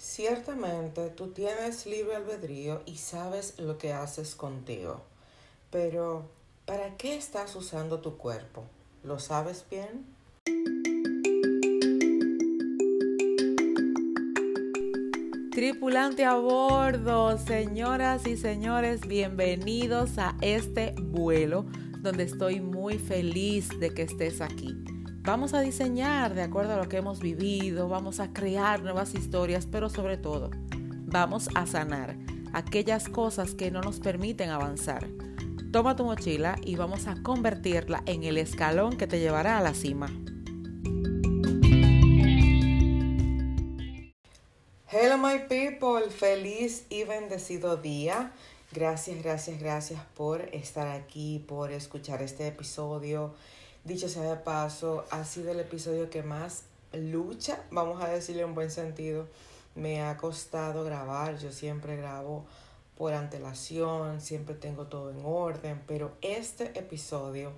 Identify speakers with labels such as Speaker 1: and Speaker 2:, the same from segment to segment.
Speaker 1: Ciertamente tú tienes libre albedrío y sabes lo que haces contigo, pero ¿para qué estás usando tu cuerpo? ¿Lo sabes bien? Tripulante a bordo, señoras y señores, bienvenidos a este vuelo donde estoy muy feliz de que estés aquí. Vamos a diseñar de acuerdo a lo que hemos vivido, vamos a crear nuevas historias, pero sobre todo, vamos a sanar aquellas cosas que no nos permiten avanzar. Toma tu mochila y vamos a convertirla en el escalón que te llevará a la cima. Hello my people, feliz y bendecido día. Gracias, gracias, gracias por estar aquí, por escuchar este episodio. Dicho sea de paso, ha sido el episodio que más lucha, vamos a decirle en buen sentido, me ha costado grabar. Yo siempre grabo por antelación, siempre tengo todo en orden, pero este episodio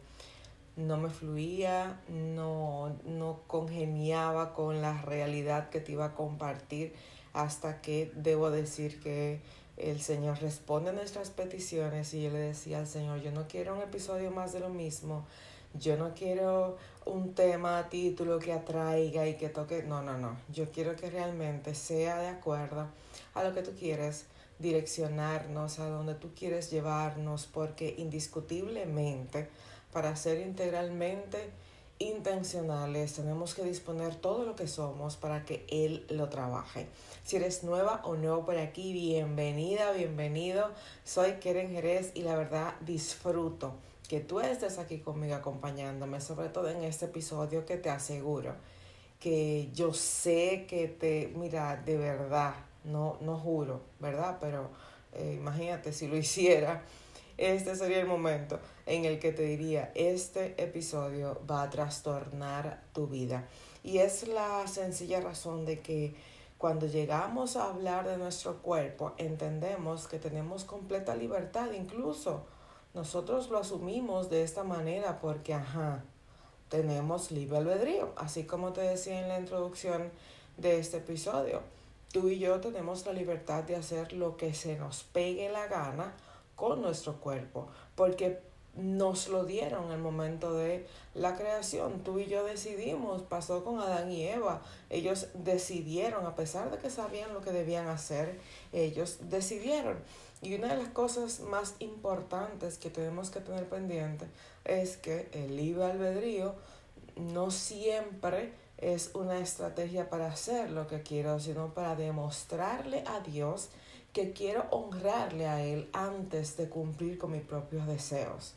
Speaker 1: no me fluía, no, no congeniaba con la realidad que te iba a compartir hasta que debo decir que el Señor responde a nuestras peticiones y yo le decía al Señor, yo no quiero un episodio más de lo mismo, yo no quiero un tema, título que atraiga y que toque. No, no, no. Yo quiero que realmente sea de acuerdo a lo que tú quieres direccionarnos, a donde tú quieres llevarnos, porque indiscutiblemente, para ser integralmente intencionales, tenemos que disponer todo lo que somos para que Él lo trabaje. Si eres nueva o nuevo por aquí, bienvenida, bienvenido. Soy Keren Jerez y la verdad disfruto que tú estés aquí conmigo acompañándome, sobre todo en este episodio que te aseguro que yo sé que te, mira, de verdad, no, no juro, ¿verdad? Pero eh, imagínate si lo hiciera, este sería el momento en el que te diría, este episodio va a trastornar tu vida. Y es la sencilla razón de que cuando llegamos a hablar de nuestro cuerpo, entendemos que tenemos completa libertad, incluso nosotros lo asumimos de esta manera porque, ajá, tenemos libre albedrío, así como te decía en la introducción de este episodio. Tú y yo tenemos la libertad de hacer lo que se nos pegue la gana con nuestro cuerpo, porque nos lo dieron en el momento de la creación. Tú y yo decidimos, pasó con Adán y Eva. Ellos decidieron, a pesar de que sabían lo que debían hacer, ellos decidieron. Y una de las cosas más importantes que tenemos que tener pendiente es que el libre albedrío no siempre es una estrategia para hacer lo que quiero, sino para demostrarle a Dios que quiero honrarle a Él antes de cumplir con mis propios deseos.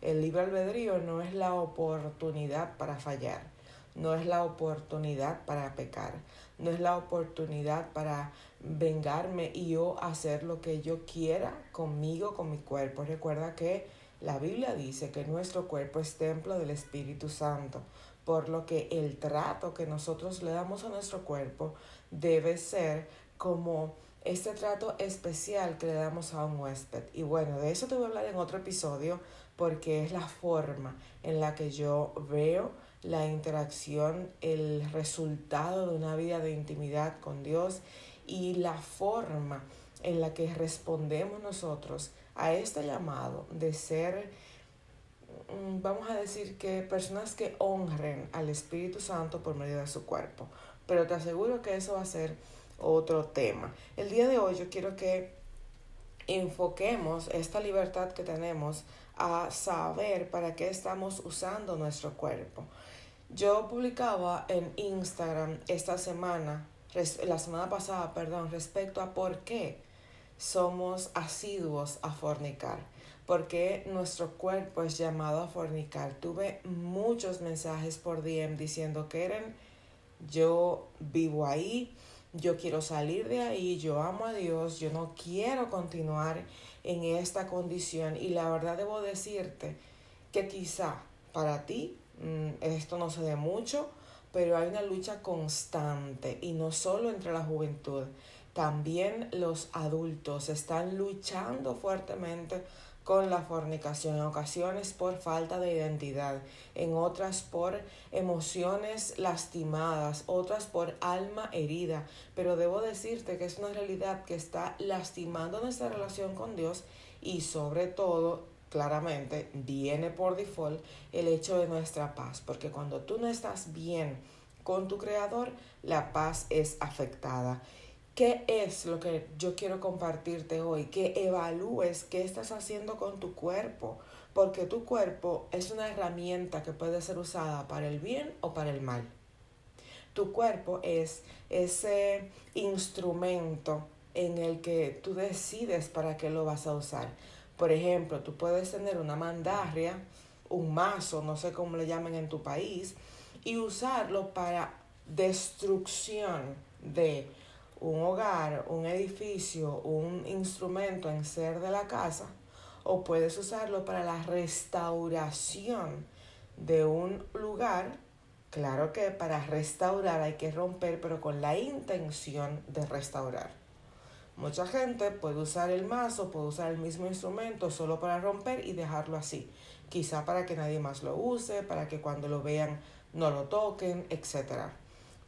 Speaker 1: El libre albedrío no es la oportunidad para fallar, no es la oportunidad para pecar, no es la oportunidad para vengarme y yo hacer lo que yo quiera conmigo, con mi cuerpo. Recuerda que la Biblia dice que nuestro cuerpo es templo del Espíritu Santo, por lo que el trato que nosotros le damos a nuestro cuerpo debe ser como este trato especial que le damos a un huésped. Y bueno, de eso te voy a hablar en otro episodio porque es la forma en la que yo veo la interacción, el resultado de una vida de intimidad con Dios y la forma en la que respondemos nosotros a este llamado de ser, mm, vamos a decir que personas que honren al Espíritu Santo por medio de su cuerpo. Pero te aseguro que eso va a ser otro tema. El día de hoy yo quiero que enfoquemos esta libertad que tenemos a saber para qué estamos usando nuestro cuerpo. Yo publicaba en Instagram esta semana la semana pasada, perdón, respecto a por qué somos asiduos a fornicar, por qué nuestro cuerpo es llamado a fornicar. Tuve muchos mensajes por DM diciendo que eran yo vivo ahí, yo quiero salir de ahí, yo amo a Dios, yo no quiero continuar en esta condición y la verdad debo decirte que quizá para ti mm, esto no se dé mucho, pero hay una lucha constante y no solo entre la juventud, también los adultos están luchando fuertemente con la fornicación, en ocasiones por falta de identidad, en otras por emociones lastimadas, otras por alma herida. Pero debo decirte que es una realidad que está lastimando nuestra relación con Dios y sobre todo, claramente, viene por default el hecho de nuestra paz, porque cuando tú no estás bien con tu creador, la paz es afectada. ¿Qué es lo que yo quiero compartirte hoy? Que evalúes qué estás haciendo con tu cuerpo, porque tu cuerpo es una herramienta que puede ser usada para el bien o para el mal. Tu cuerpo es ese instrumento en el que tú decides para qué lo vas a usar. Por ejemplo, tú puedes tener una mandarria, un mazo, no sé cómo le llamen en tu país, y usarlo para destrucción de un hogar, un edificio, un instrumento en ser de la casa, o puedes usarlo para la restauración de un lugar. Claro que para restaurar hay que romper, pero con la intención de restaurar. Mucha gente puede usar el mazo, puede usar el mismo instrumento solo para romper y dejarlo así. Quizá para que nadie más lo use, para que cuando lo vean no lo toquen, etcétera.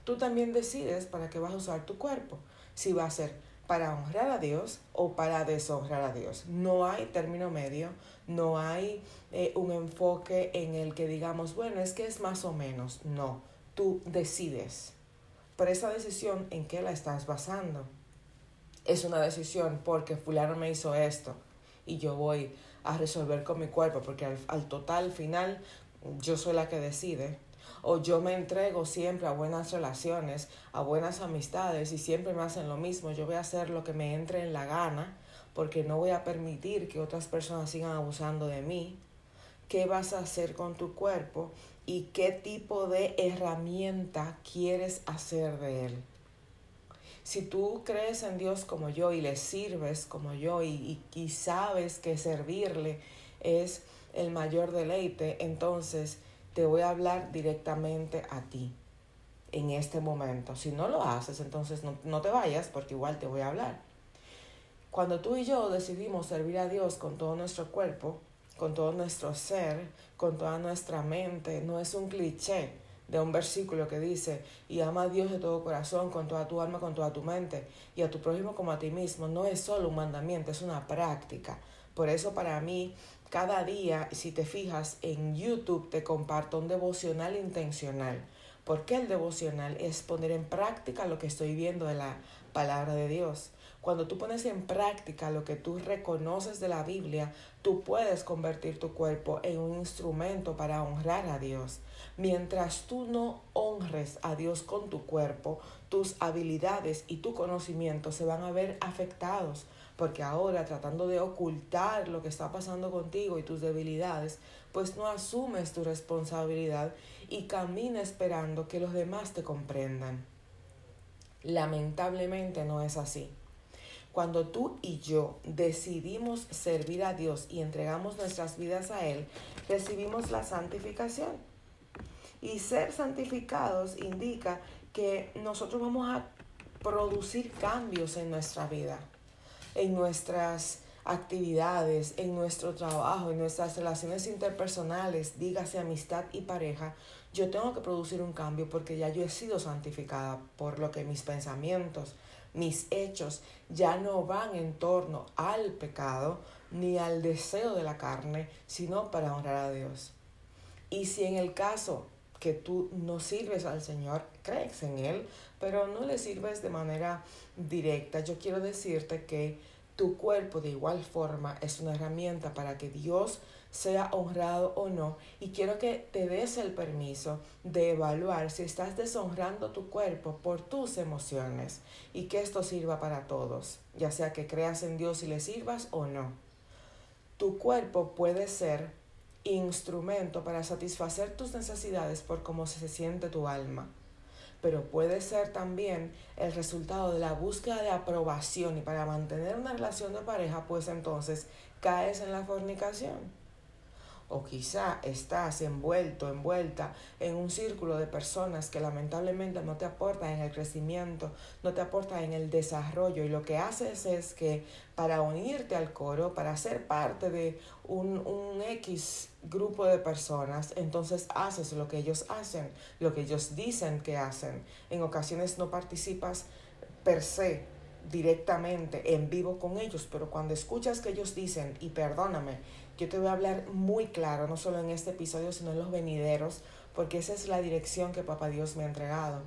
Speaker 1: Tú también decides para qué vas a usar tu cuerpo, si va a ser para honrar a Dios o para deshonrar a Dios. No hay término medio, no hay eh, un enfoque en el que digamos, bueno, es que es más o menos. No, tú decides. Por esa decisión, ¿en qué la estás basando? Es una decisión porque fulano me hizo esto y yo voy a resolver con mi cuerpo porque al, al total final yo soy la que decide o yo me entrego siempre a buenas relaciones, a buenas amistades y siempre me hacen lo mismo, yo voy a hacer lo que me entre en la gana porque no voy a permitir que otras personas sigan abusando de mí. ¿Qué vas a hacer con tu cuerpo y qué tipo de herramienta quieres hacer de él? Si tú crees en Dios como yo y le sirves como yo y, y sabes que servirle es el mayor deleite, entonces te voy a hablar directamente a ti en este momento. Si no lo haces, entonces no, te vayas porque igual te voy a hablar. Cuando tú y yo decidimos servir a Dios con todo nuestro cuerpo, con todo nuestro ser, con toda nuestra mente, no es un cliché de un versículo que dice, y ama a Dios de todo corazón, con toda tu alma, con toda tu mente, y a tu prójimo como a ti mismo. No es solo un mandamiento, es una práctica. Por eso para mí cada día, si te fijas en YouTube, te comparto un devocional intencional. Porque el devocional es poner en práctica lo que estoy viendo de la palabra de Dios. Cuando tú pones en práctica lo que tú reconoces de la Biblia, tú puedes convertir tu cuerpo en un instrumento para honrar a Dios. Mientras tú no honres a Dios con tu cuerpo, tus habilidades y tu conocimiento se van a ver afectados porque ahora tratando de ocultar lo que está pasando contigo y tus debilidades, pues no asumes tu responsabilidad y camina esperando que los demás te comprendan. Lamentablemente no es así. Cuando tú y yo decidimos servir a Dios y entregamos nuestras vidas a Él, recibimos la santificación. Y ser santificados indica que nosotros vamos a producir cambios en nuestra vida en nuestras actividades, en nuestro trabajo, en nuestras relaciones interpersonales, dígase amistad y pareja, yo tengo que producir un cambio porque ya yo he sido santificada, por lo que mis pensamientos, mis hechos ya no van en torno al pecado ni al deseo de la carne, sino para honrar a Dios. Y si en el caso que tú no sirves al Señor, crees en Él, pero no le sirves de manera directa. Yo quiero decirte que tu cuerpo de igual forma es una herramienta para que Dios sea honrado o no y quiero que te des el permiso de evaluar si estás deshonrando tu cuerpo por tus emociones y que esto sirva para todos, ya sea que creas en Dios y le sirvas o no. Tu cuerpo puede ser instrumento para satisfacer tus necesidades por cómo se siente tu alma pero puede ser también el resultado de la búsqueda de aprobación y para mantener una relación de pareja, pues entonces caes en la fornicación. o quizá estás envuelto, envuelta en un círculo de personas que lamentablemente no te aportan en el crecimiento, no te aportan en el desarrollo y lo que haces es que para unirte al coro, para ser parte de un, un X grupo de personas, entonces haces lo que ellos hacen, lo que ellos dicen que hacen. En ocasiones no participas per se directamente en vivo con ellos, pero cuando escuchas que ellos dicen, y perdóname, yo te voy a hablar muy claro, no solo en este episodio, sino en los venideros, porque esa es la dirección que Papá Dios me ha entregado.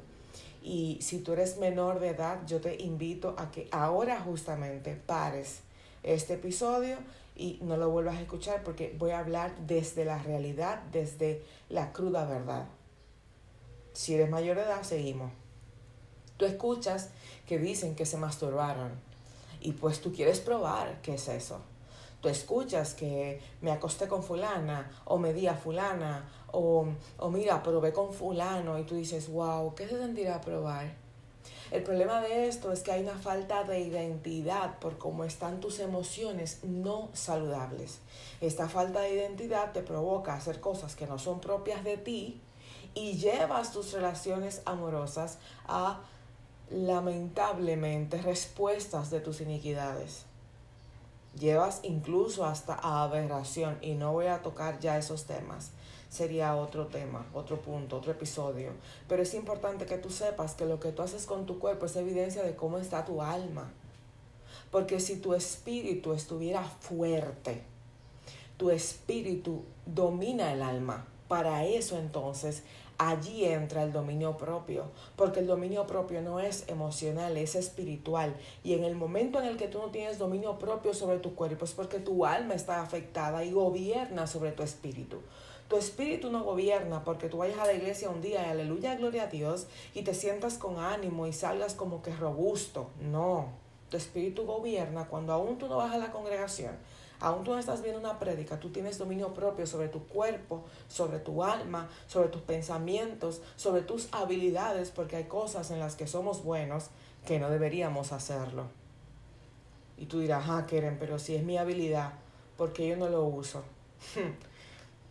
Speaker 1: Y si tú eres menor de edad, yo te invito a que ahora justamente pares este episodio y no lo vuelvas a escuchar porque voy a hablar desde la realidad, desde la cruda verdad. Si eres mayor de edad, seguimos. Tú escuchas que dicen que se masturbaron y pues tú quieres probar qué es eso tú escuchas que me acosté con fulana o me di a fulana o, o mira, probé con fulano y tú dices, wow, ¿qué se sentirá probar? El problema de esto es que hay una falta de identidad por cómo están tus emociones no saludables. Esta falta de identidad te provoca hacer cosas que no son propias de ti y llevas tus relaciones amorosas a lamentablemente respuestas de tus iniquidades llevas incluso hasta a aberración y no voy a tocar ya esos temas. Sería otro tema, otro punto, otro episodio. Pero es importante que tú sepas que lo que tú haces con tu cuerpo es evidencia de cómo está tu alma. Porque si tu espíritu estuviera fuerte, tu espíritu domina el alma. Para eso entonces allí entra el dominio propio, porque el dominio propio no es emocional, es espiritual. Y en el momento en el que tú no tienes dominio propio sobre tu cuerpo es porque tu alma está afectada y gobierna sobre tu espíritu. Tu espíritu no gobierna porque tú vayas a la iglesia un día y aleluya, gloria a Dios, y te sientas con ánimo y salgas como que robusto. No, tu espíritu gobierna cuando aún tú no vas a la congregación Aún tú no estás viendo una prédica, tú tienes dominio propio sobre tu cuerpo, sobre tu alma, sobre tus pensamientos, sobre tus habilidades, porque hay cosas en las que somos buenos que no deberíamos hacerlo. Y tú dirás, ah, Keren, pero si es mi habilidad, ¿por qué yo no lo uso?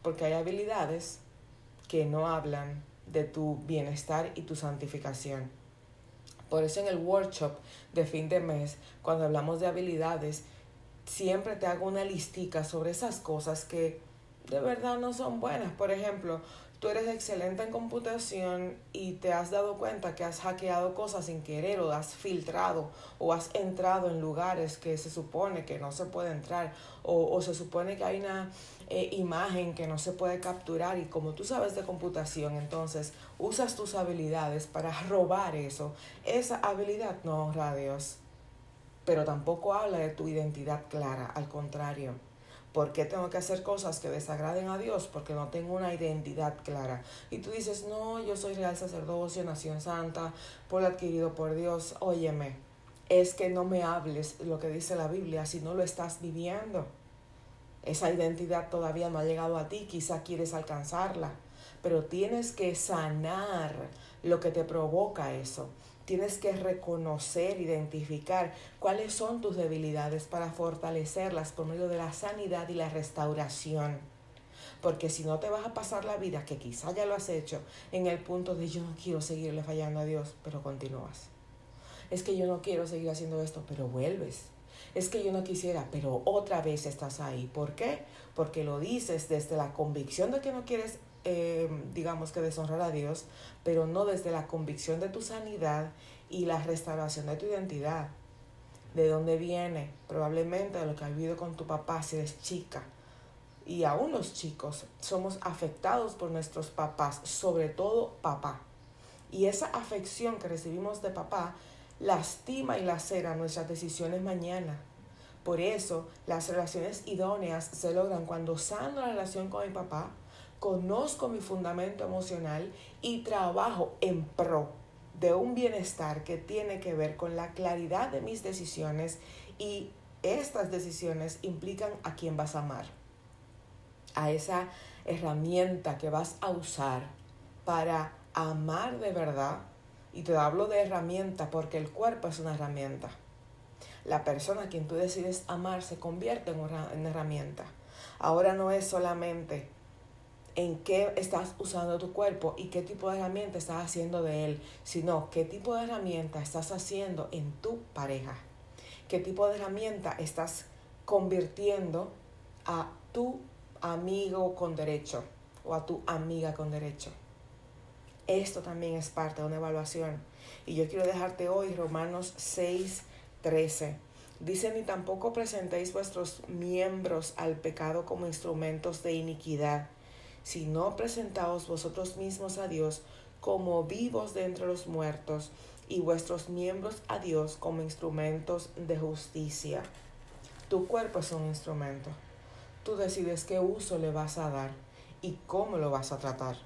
Speaker 1: porque hay habilidades que no hablan de tu bienestar y tu santificación. Por eso en el workshop de fin de mes, cuando hablamos de habilidades, siempre te hago una listica sobre esas cosas que de verdad no son buenas. Por ejemplo, tú eres excelente en computación y te has dado cuenta que has hackeado cosas sin querer o has filtrado o has entrado en lugares que se supone que no se puede entrar o, se supone que hay una eh, imagen que no se puede capturar y como tú sabes de computación, entonces usas tus habilidades para robar eso. Esa habilidad no honra a Dios pero tampoco habla de tu identidad clara, al contrario. ¿Por qué tengo que hacer cosas que desagraden a Dios? Porque no tengo una identidad clara. Y tú dices, no, yo soy real sacerdocio, nación santa, pueblo adquirido por Dios. Óyeme, es que no me hables lo que dice la Biblia si no lo estás viviendo. Esa identidad todavía no ha llegado a ti, quizá quieres alcanzarla, pero tienes que sanar lo que te provoca eso. Tienes que reconocer, identificar cuáles son tus debilidades para fortalecerlas por medio de la sanidad y la restauración. Porque si no te vas a pasar la vida, que quizá ya lo has hecho, en el punto de yo no quiero seguirle fallando a Dios, pero continúas. Es que yo no quiero seguir haciendo esto, pero vuelves. Es que yo no quisiera, pero otra vez estás ahí. ¿Por qué? Porque lo dices desde la convicción de que no quieres eh, digamos que deshonrar a Dios, pero no desde la convicción de tu sanidad y la restauración de tu identidad. ¿De dónde viene? Probablemente de lo que has vivido con tu papá si eres chica. Y aún los chicos somos afectados por nuestros papás, sobre todo papá. Y esa afección que recibimos de papá lastima y lacera nuestras decisiones mañana. Por eso las relaciones idóneas se logran cuando sano la relación con mi papá, conozco mi fundamento emocional y trabajo en pro de un bienestar que tiene que ver con la claridad de mis decisiones y estas decisiones implican a quién vas a amar, a esa herramienta que vas a usar para amar de verdad. Y te hablo de herramienta porque el cuerpo es una herramienta. La persona a quien tú decides amar se convierte en una herramienta. Ahora no es solamente en qué estás usando tu cuerpo y qué tipo de herramienta estás haciendo de él, sino qué tipo de herramienta estás haciendo en tu pareja, qué tipo de herramienta estás convirtiendo a tu amigo con derecho o a tu amiga con derecho. Esto también es parte de una evaluación. Y yo quiero dejarte hoy Romanos 6, 13. Dice, ni tampoco presentéis vuestros miembros al pecado como instrumentos de iniquidad, sino presentaos vosotros mismos a Dios como vivos de entre los muertos y vuestros miembros a Dios como instrumentos de justicia. Tu cuerpo es un instrumento. Tú decides qué uso le vas a dar y cómo lo vas a tratar.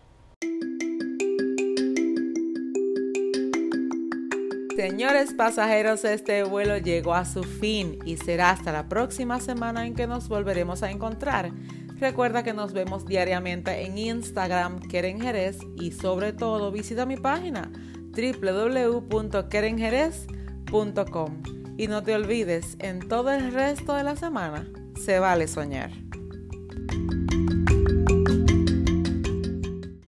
Speaker 2: Señores pasajeros, este vuelo llegó a su fin y será hasta la próxima semana en que nos volveremos a encontrar. Recuerda que nos vemos diariamente en Instagram, Keren Jerez, y sobre todo visita mi página www.kerenjerez.com. Y no te olvides, en todo el resto de la semana se vale soñar.